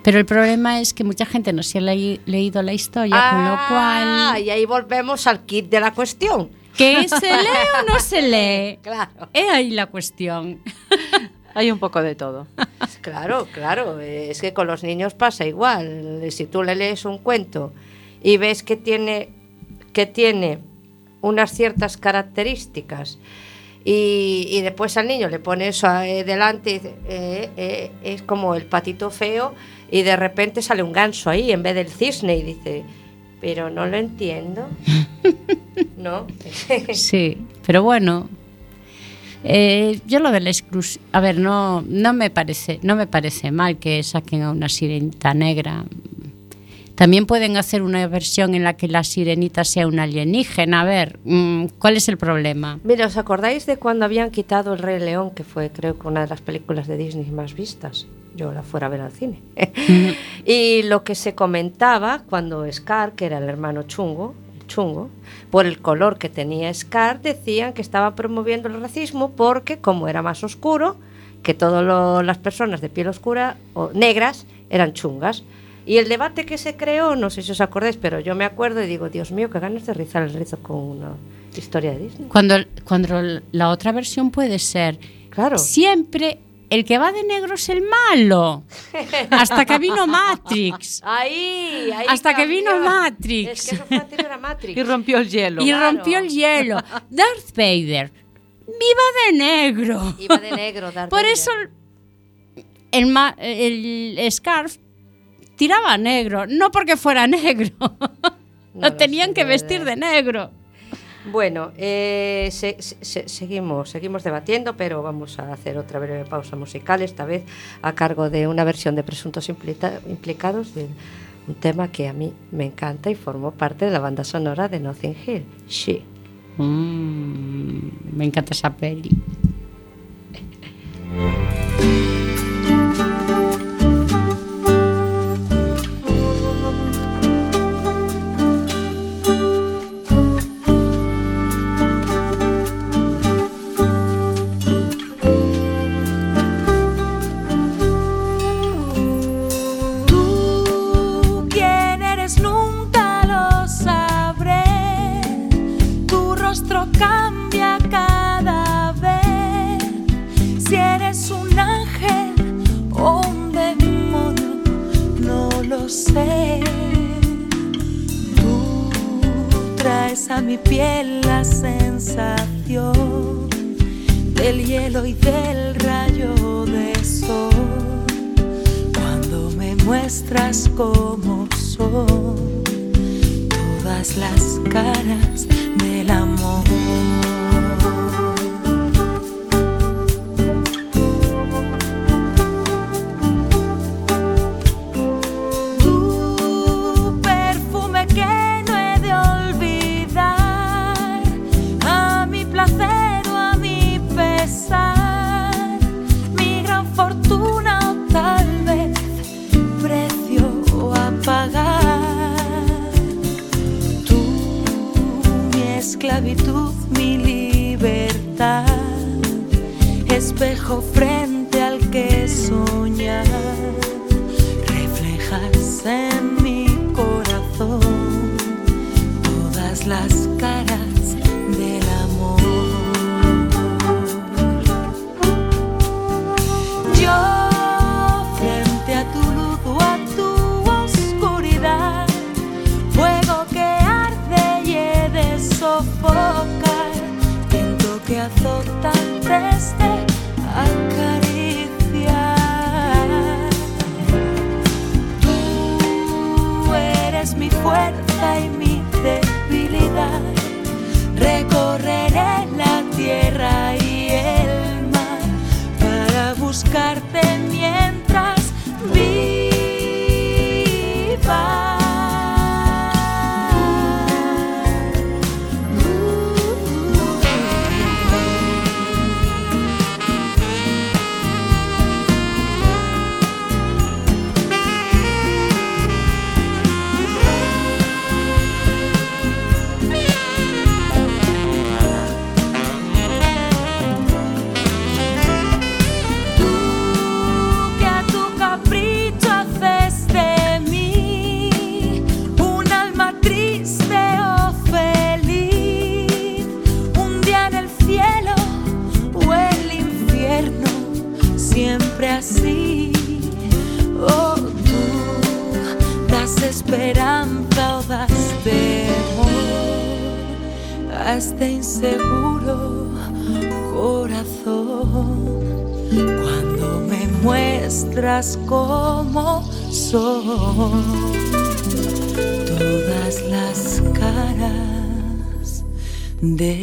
Pero el problema es que mucha gente no se ha lei- leído la historia, con lo Ah, cual... y ahí volvemos al kit de la cuestión. ¿Que se lee o no se lee? Claro. He ahí la cuestión. Hay un poco de todo. Claro, claro, es que con los niños pasa igual. Si tú le lees un cuento y ves que tiene, que tiene unas ciertas características y, y después al niño le pone eso eh, delante y dice, eh, eh, es como el patito feo y de repente sale un ganso ahí en vez del cisne y dice, pero no lo entiendo. ¿No? Sí, pero bueno. Eh, yo lo de la exclusión. A ver, no, no me parece, no me parece mal que saquen a una sirenita negra. También pueden hacer una versión en la que la sirenita sea una alienígena. A ver, mm, ¿cuál es el problema? Mira, ¿os acordáis de cuando habían quitado El Rey León, que fue creo que una de las películas de Disney más vistas? yo la fuera a ver al cine. y lo que se comentaba cuando Scar, que era el hermano chungo, chungo, por el color que tenía Scar, decían que estaba promoviendo el racismo porque como era más oscuro, que todas las personas de piel oscura o negras eran chungas. Y el debate que se creó, no sé si os acordáis, pero yo me acuerdo y digo, Dios mío, qué ganas de rizar el rizo con una historia de Disney. Cuando, cuando la otra versión puede ser Claro. siempre el que va de negro es el malo. Hasta que vino Matrix. Ahí, ahí Hasta que vino. Matrix. Es que eso fue anterior a Matrix. Y rompió el hielo. Y Claro. rompió el hielo. Darth Vader. Viva de negro. Iba de negro, Darth Por Vader. eso el, ma- el Scarf tiraba negro. No porque fuera negro. No lo lo tenían sé, que de vestir de negro. Bueno, eh, se- se- seguimos, seguimos debatiendo, pero vamos a hacer otra breve pausa musical, esta vez a cargo de una versión de Presuntos Implicados, de un tema que a mí me encanta y formó parte de la banda sonora de Nothing Hill, She. Mm, me encanta esa peli. a mi piel la sensación del hielo y del rayo de sol cuando me muestras cómo son todas las caras del amor. Del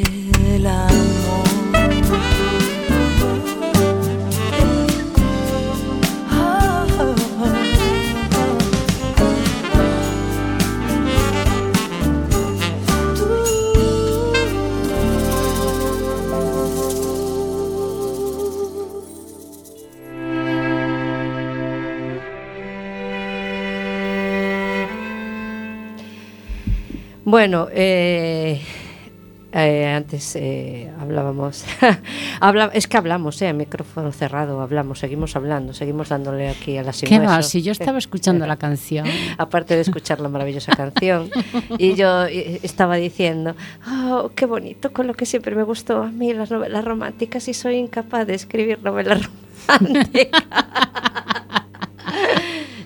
antes eh, hablábamos, habla- es que hablamos, eh, a micrófono cerrado, hablamos, seguimos hablando, seguimos dándole aquí a la ¿Qué va? Si yo estaba escuchando la canción. aparte de escuchar la maravillosa canción. Y yo estaba diciendo, oh, qué bonito, con lo que siempre me gustó a mí las novelas románticas y soy incapaz de escribir novelas románticas.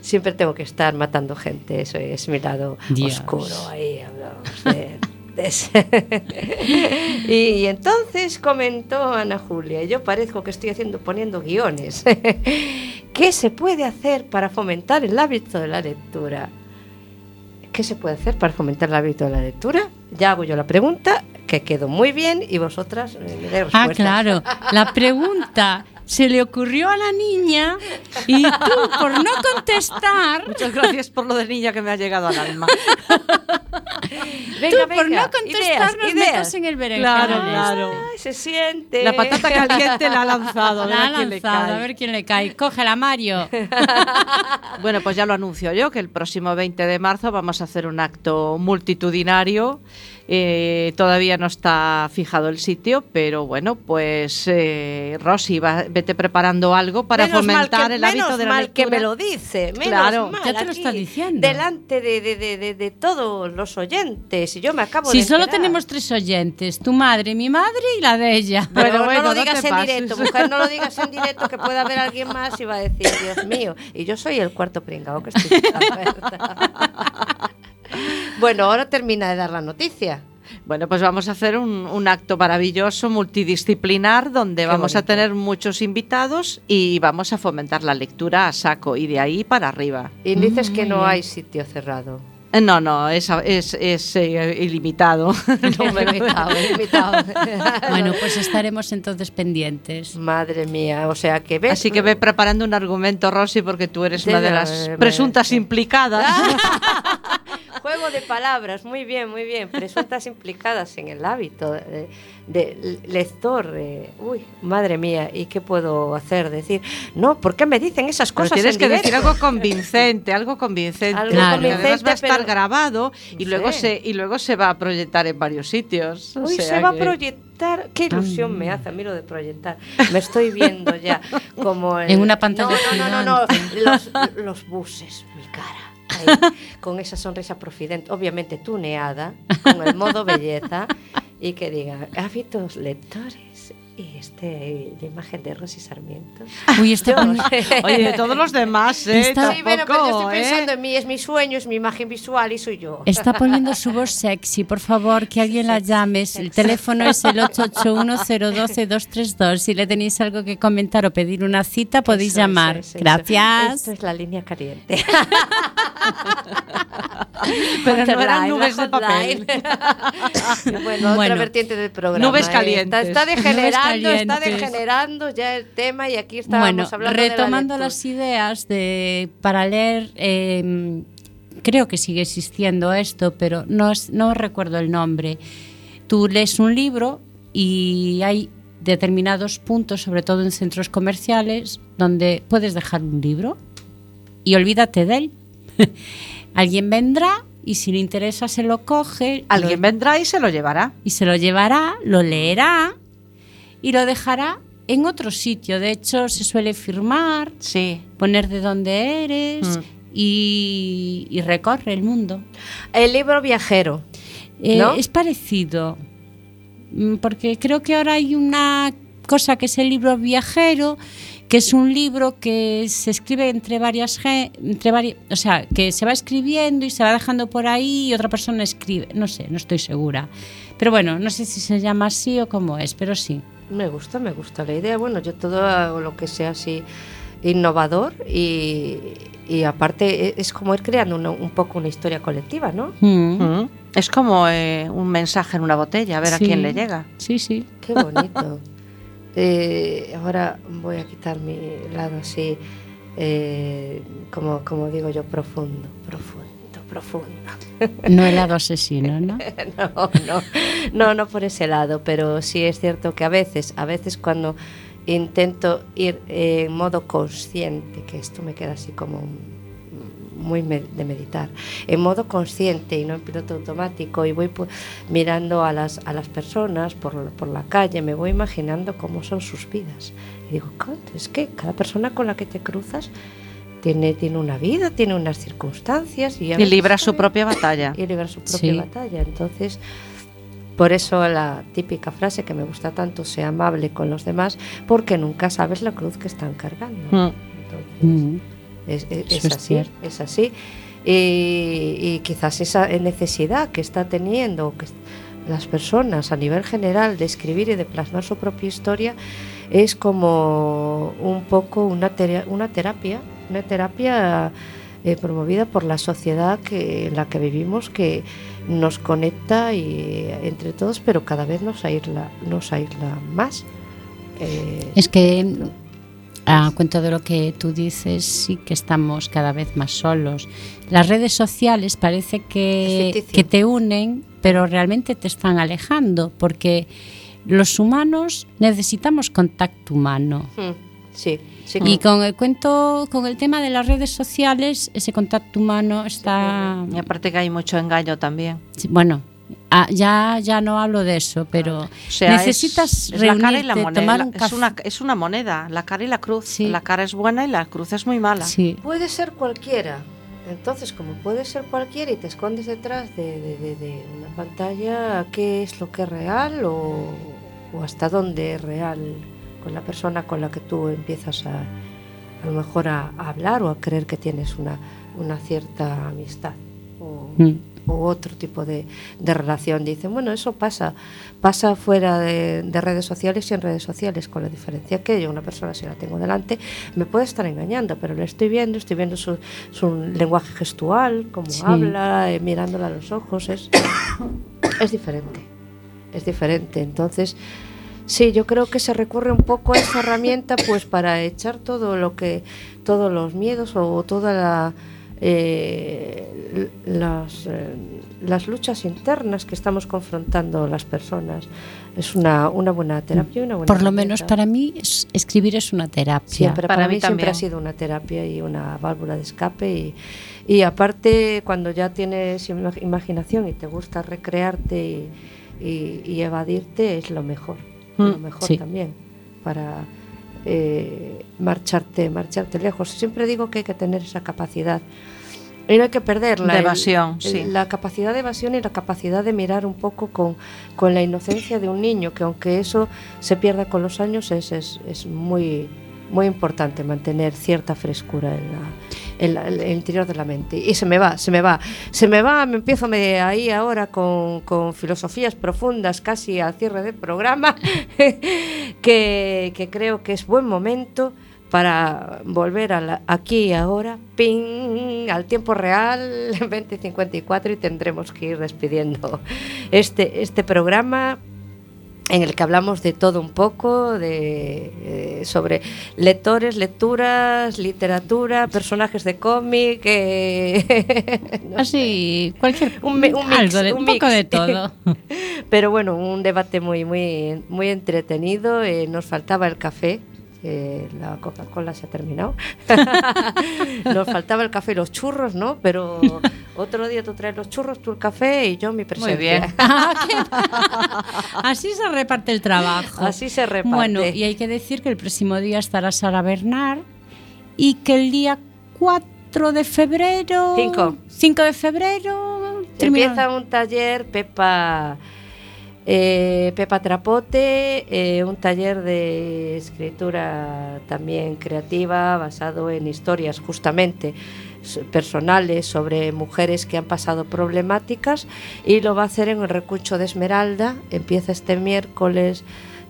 siempre tengo que estar matando gente, eso es mi lado Dios. oscuro, ahí ese. y, y entonces comentó Ana Julia, yo parezco que estoy haciendo, poniendo guiones. ¿Qué se puede hacer para fomentar el hábito de la lectura? ¿Qué se puede hacer para fomentar el hábito de la lectura? Ya hago yo la pregunta, que quedó muy bien, y vosotras eh, me dais Ah, respuestas. claro. La pregunta se le ocurrió a la niña y tú, por no contestar, Muchas gracias por lo de niña que me ha llegado al alma. Venga, tú, por no contestar, ideas, nos ideas. metas en el berenjenal. Claro, claro. Ay, se siente. La patata caliente la ha lanzado. La ha lanzado, a ver quién le cae. Cógela, Mario. Bueno, pues ya lo anuncio yo, que el próximo 20 de marzo vamos a hacer un acto multitudinario. Eh, todavía no está fijado el sitio, pero bueno, pues eh, Rosy, va- vete preparando algo para Menos fomentar que- el hábito menos de la mal lectura. que me lo dice. Menos Claro. mal, Ya te lo está diciendo. Delante de, de- de- de- de todos los oyentes. Y yo me acabo Si de solo enterar. tenemos tres oyentes, tu madre, mi madre y la de ella. Pero Bueno, bueno, no lo digas en pases. directo, mujer, no lo digas en directo, que pueda haber alguien más y va a decir, Dios mío. Y yo soy el cuarto pringao que estoy. bueno, ahora termina de dar la noticia. Bueno, pues vamos a hacer un, un acto maravilloso, multidisciplinar, donde Qué vamos a bonito. tener muchos invitados y vamos a fomentar la lectura a saco y de ahí para arriba. Y dices que muy no bien. hay sitio cerrado. Eh, No, no, es, es, es, eh, ilimitado. No me he invitado, me he invitado. Bueno, pues estaremos entonces pendientes. Madre mía, o sea que ves. Así que ve preparando un argumento, Rosy, porque tú eres una de las presuntas implicadas. Juego de palabras, muy bien, muy bien. Presuntas implicadas en el hábito de, de lector. eh, uy, madre mía, ¿y qué puedo hacer? Decir, no, ¿por qué me dicen esas Pero cosas? tienes en que directo? decir algo convincente, algo convincente. Algo Claro. porque además va a convincente, estar pero- grabado y No luego, sé. se, y luego se va a proyectar en varios sitios. O Uy, sea se va a que- proyectar. Qué ilusión me hace a mí lo de proyectar. Me estoy viendo ya como el- En una pantalla No, no, no, no, Los, los buses, mi cara. Con esa sonrisa profidente, obviamente tuneada, con el modo belleza, y que diga, hábitos lectores. Y este, la imagen de Rosy Sarmiento. Uy, poni- Oye, de todos los demás, ¿eh? Está- Sí, bueno, pero yo estoy ¿eh? pensando en mí, es mi sueño, es mi imagen visual y soy yo. está poniendo su voz sexy. Por favor, que alguien la llame. El teléfono es el 881-012-232. Si le tenéis algo que comentar o pedir una cita, podéis Eso, llamar. eso, eso. Gracias. Esto es la línea caliente. Pero no eran nubes de papel. bueno, otra vertiente del programa. Nubes ¿eh? calientes. Está, está degenerando, está degenerando ya el tema y aquí estábamos Bueno, hablando de la retomando las ideas de para leer, eh, creo que sigue existiendo esto, pero no, es- no recuerdo el nombre. Tú lees un libro y hay determinados puntos, sobre todo en centros comerciales, donde puedes dejar un libro y olvídate de él. Alguien vendrá y si le interesa se lo coge, Alguien lo- vendrá y se lo llevará. y se lo llevará, lo leerá y lo dejará en otro sitio. De hecho, se suele firmar, Sí. poner de dónde eres Mm. y, y recorre el mundo. El libro viajero. Eh, ¿No? Es parecido, mm, porque creo que ahora hay una cosa que es el libro viajero, que es un libro que se escribe entre varias, entre vari- o sea, que se va escribiendo y se va dejando por ahí y otra persona escribe, no sé, no estoy segura. Pero bueno, no sé si se llama así o cómo es, pero sí. Me gusta, me gusta la idea. Bueno, yo todo lo que sea así innovador y, y aparte e- es como ir creando una- un poco una historia colectiva, ¿no? Mm. Mm. Es como eh, un mensaje en una botella, a ver Sí. a quién le llega. Sí, sí. Qué bonito. Eh, ahora voy a quitar mi lado así, eh, como, como digo yo, profundo, profundo, profundo. No el lado asesino, ¿no? No, no, no, no por ese lado, pero sí es cierto que a veces, a veces cuando intento ir en modo consciente, que esto me queda así como muy de meditar, en modo consciente y no en piloto automático, y voy mirando a las, a las personas por, por la calle, me voy imaginando cómo son sus vidas. Y digo, "Cont, es que cada persona con la que te cruzas tiene, tiene una vida, tiene unas circunstancias y, Y libra su propia batalla. y libra su propia Sí. batalla. Entonces, por eso la típica frase que me gusta tanto, sea amable con los demás, porque nunca sabes la cruz que están cargando. Mm. Entonces, Mm. es, así, es así. Y, quizás esa necesidad que está teniendo que las personas a nivel general de escribir y de plasmar su propia historia es como un poco una, una terapia, una terapia eh, promovida por la sociedad que, en la que vivimos que nos conecta y, entre todos, pero cada vez nos aísla, nos aísla más. Eh, Es que a cuento de lo que tú dices, sí que estamos cada vez más solos. Las redes sociales parece que, que te unen, pero realmente te están alejando, porque los humanos necesitamos contacto humano. mm, sí, sí. Y con el cuento, con el tema de las redes sociales, ese contacto humano está, Y aparte que hay mucho engaño también. sí, bueno, ah, ya, ya no hablo de eso, pero O sea, necesitas es, es la cara y la moneda. tomar un es, café. una, es una moneda, la cara y la cruz. Sí. La cara es buena y la cruz es muy mala. Sí. Puede ser cualquiera. Entonces, como puede ser cualquiera y te escondes detrás de, de- de- de una pantalla, ¿qué es lo que es real o, o hasta dónde es real con la persona con la que tú empiezas a, a lo mejor a, a hablar o a creer que tienes una, una cierta amistad o, Mm. o otro tipo de, de relación? Dicen, bueno, eso pasa, pasa fuera de, de redes sociales y en redes sociales, con la diferencia que yo, una persona, si la tengo delante, me puede estar engañando, pero le estoy viendo, estoy viendo su, su lenguaje gestual, cómo Sí. habla, eh, mirándola a los ojos, es, es diferente, es diferente. Entonces, sí, yo creo que se recurre un poco a esa herramienta pues para echar todo lo que, todos los miedos o toda la... eh, las, eh, las luchas internas que estamos confrontando las personas es una, una buena terapia y una buena Por lo herramienta. menos para mí es- escribir es una terapia. Siempre, Para para, mí mí, siempre también. ha sido una terapia y una válvula de escape y, y aparte cuando ya tienes ima- imaginación y te gusta recrearte y, y- y evadirte es lo mejor, lo Mm, mejor sí. también para eh, marcharte, marcharte lejos. Siempre digo que hay que tener esa capacidad y no hay que perderla. De el- evasión, el- sí. La capacidad de evasión y la capacidad de mirar un poco con, con la inocencia de un niño, que aunque eso se pierda con los años, es, es, es muy, muy importante mantener cierta frescura en, la, el interior de la mente. Y se me va, se me va, se me va, me empiezo me, ahí ahora con, con filosofías profundas casi al cierre del programa, que, que creo que es buen momento para volver a la- aquí ahora, ping, al tiempo real, 2054, y tendremos que ir despidiendo este, este programa en el que hablamos de todo un poco, de, eh, sobre lectores, lecturas, literatura, personajes de cómic, eh, no Así, cualquier Un un mix, de, un un poco mix. de todo. Pero bueno, un debate muy, muy, muy entretenido. eh, nos faltaba el café. Eh, la Coca-Cola se ha terminado. nos faltaba el café y los churros, ¿no? Pero otro día tú traes los churros, tú el café y yo mi presencia. bien. Así se reparte el trabajo. Así se reparte. Bueno, y hay que decir que el próximo día estará Sara Bernard y que el día 4 de febrero. Cinco. 5 de febrero. Empieza un taller Pepa eh, Pepa Trapote, eh, un taller de escritura también creativa basado en historias justamente personales sobre mujeres que han pasado problemáticas y lo va a hacer en el Recucho de Esmeralda. Empieza este miércoles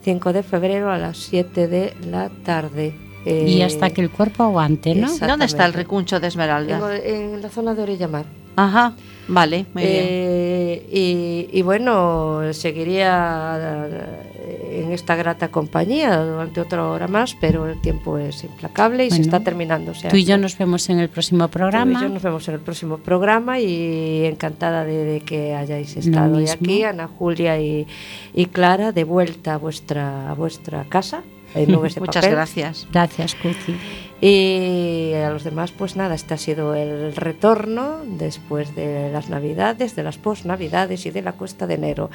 5 de febrero a las 7 de la tarde. Y Eh, hasta que el cuerpo aguante, ¿no? ¿Dónde está el recuncho de Esmeralda? en, en la zona de Orilla Mar. Ajá, vale, muy bien. Eh, y, y bueno, seguiría eh, en esta grata compañía durante otra hora más, pero el tiempo es implacable y se está terminando. o sea Tú y yo nos vemos en el próximo tú y programa. yo nos vemos en el próximo programa y encantada de, de que hayáis estado hoy aquí, Ana Julia y, y Clara, de vuelta a vuestra, a vuestra casa. Muchas gracias. Gracias, Cuti. Y a los demás, pues nada, este ha sido el retorno después de las navidades, de las post navidades y de la cuesta de enero.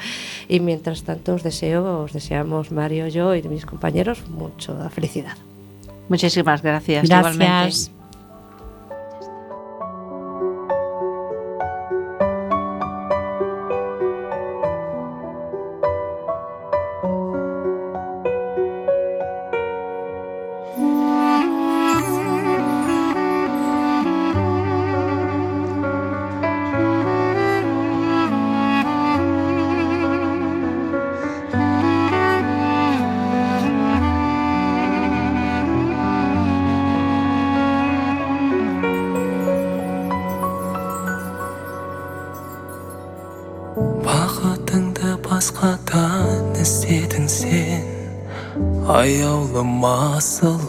Y mientras tanto os deseo, os deseamos Mario, yo y mis compañeros mucha felicidad. Muchísimas gracias. Gracias. Igualmente. asıl